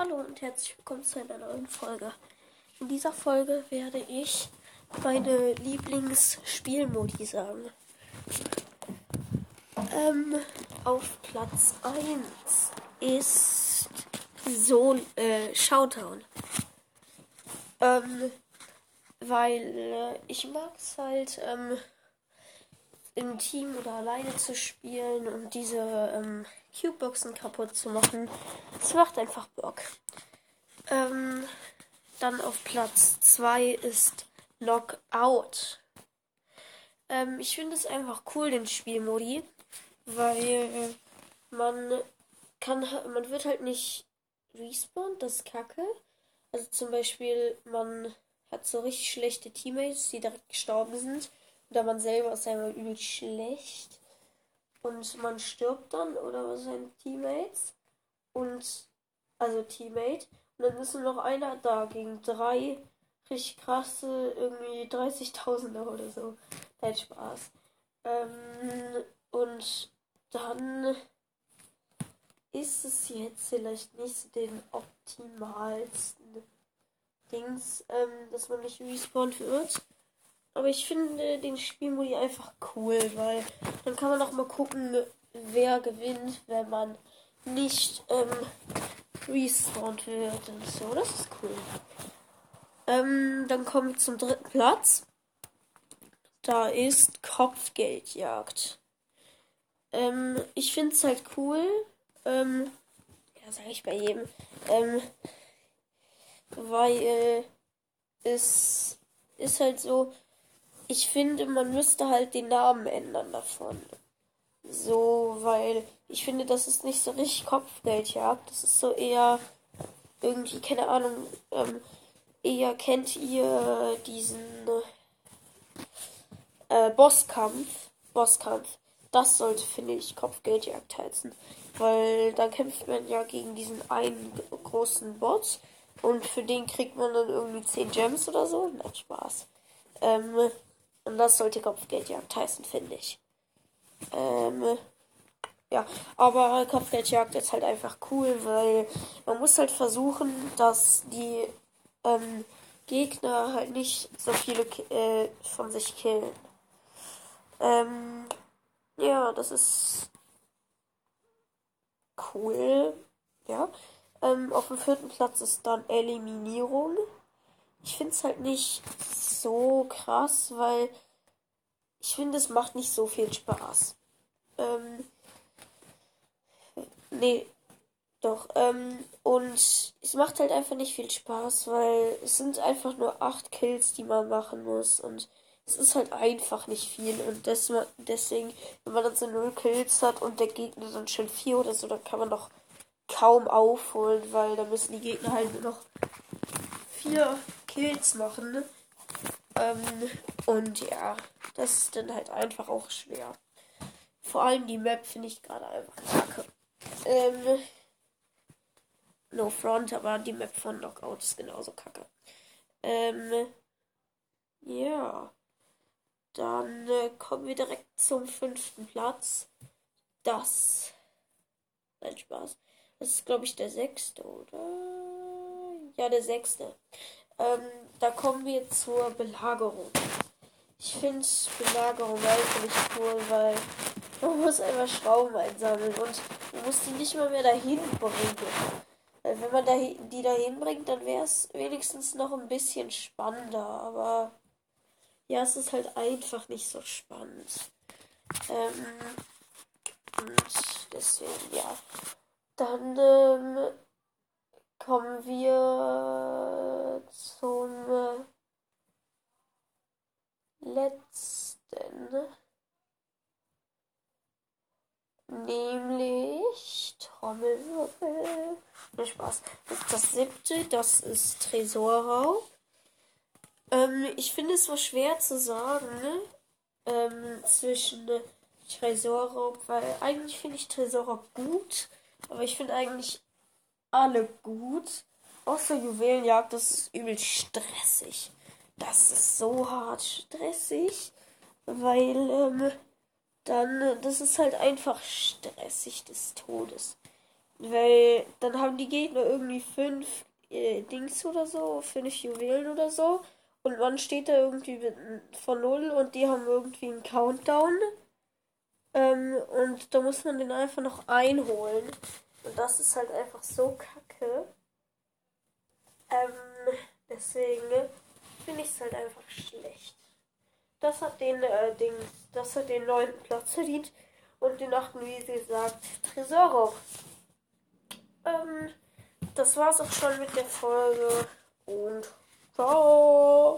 Hallo und herzlich willkommen zu einer neuen Folge. In dieser Folge werde ich meine Lieblingsspielmodi sagen. Ähm, auf Platz 1 ist so äh, Showdown. Ähm, weil äh, ich mag es halt ähm, im Team oder alleine zu spielen und diese ähm, Cubeboxen kaputt zu machen. Es macht einfach Bock. Ähm, dann auf Platz 2 ist Lockout. Ähm, ich finde es einfach cool, den Spielmodi, weil man kann, man wird halt nicht respawned, das ist kacke. Also zum Beispiel, man hat so richtig schlechte Teammates, die direkt gestorben sind. Oder man selber ist einmal übel schlecht. Und man stirbt dann oder seine Teammates. Und also Teammate. Und dann ist nur noch einer da gegen drei richtig krasse, irgendwie 30.000er oder so. Nein, Spaß. Ähm, und dann ist es jetzt vielleicht nicht den optimalsten Dings, ähm, dass man nicht respawned wird. Aber ich finde den Spielmodi einfach cool, weil dann kann man auch mal gucken, wer gewinnt, wenn man nicht ähm, respawned wird und so. Das ist cool. Ähm, dann kommen wir zum dritten Platz. Da ist Kopfgeldjagd. Ähm, ich finde es halt cool. Ähm, ja, sage ich bei jedem. Ähm, weil es ist halt so, ich finde, man müsste halt den Namen ändern davon. So, weil ich finde, das ist nicht so richtig Kopfgeldjagd. Das ist so eher irgendwie, keine Ahnung, ähm, eher kennt ihr diesen äh, Bosskampf. Bosskampf. Das sollte, finde ich, Kopfgeldjagd heißen. Weil da kämpft man ja gegen diesen einen großen Bot. Und für den kriegt man dann irgendwie 10 Gems oder so. Nein, Spaß. Ähm, und das sollte Kopfgeldjagd heißen, finde ich. Ähm, ja, aber Kopfgeldjagd ist halt einfach cool, weil man muss halt versuchen, dass die ähm, Gegner halt nicht so viele äh, von sich killen. Ähm, ja, das ist cool. Ja. Ähm, auf dem vierten Platz ist dann Eliminierung. Ich finde es halt nicht so krass, weil ich finde, es macht nicht so viel Spaß. Ähm, nee, doch. Ähm, und es macht halt einfach nicht viel Spaß, weil es sind einfach nur acht Kills, die man machen muss. Und es ist halt einfach nicht viel. Und des, deswegen, wenn man dann so null Kills hat und der Gegner dann schon vier oder so, dann kann man doch kaum aufholen, weil da müssen die Gegner halt nur noch vier Kills machen. Ähm, und ja, das ist dann halt einfach auch schwer. Vor allem die Map finde ich gerade einfach kacke. Ähm, no front, aber die Map von Knockout ist genauso kacke. Ähm, ja. Dann äh, kommen wir direkt zum fünften Platz. Das. Nein, Spaß. Das ist, glaube ich, der sechste, oder? Ja, der sechste. Ähm, da kommen wir zur Belagerung. Ich finde Belagerung nicht cool, weil man muss einfach Schrauben einsammeln und man muss die nicht mal mehr dahin bringen. Weil wenn man die dahin bringt, dann wäre es wenigstens noch ein bisschen spannender. Aber ja, es ist halt einfach nicht so spannend. Ähm, und deswegen, ja. Dann ähm, kommen wir zum letzten. Nämlich Trommelwirbel. Ne, Spaß. Das ist das siebte, das ist Tresorraub. Ähm, ich finde es so schwer zu sagen, ne? ähm, zwischen Tresorraub, weil eigentlich finde ich Tresorraub gut, aber ich finde eigentlich alle gut. Außer Juwelenjagd, das ist übel stressig. Das ist so hart stressig, weil ähm, dann, das ist halt einfach stressig des Todes. Weil dann haben die Gegner irgendwie fünf äh, Dings oder so, fünf Juwelen oder so. Und man steht da irgendwie von null und die haben irgendwie einen Countdown. Ähm, und da muss man den einfach noch einholen. Und das ist halt einfach so kacke. Ähm, deswegen finde ich es halt einfach schlecht. Das hat den äh, Ding, das hat den neunten Platz verdient und den achten, wie gesagt, Tresoro. Ähm, das war's auch schon mit der Folge und ciao.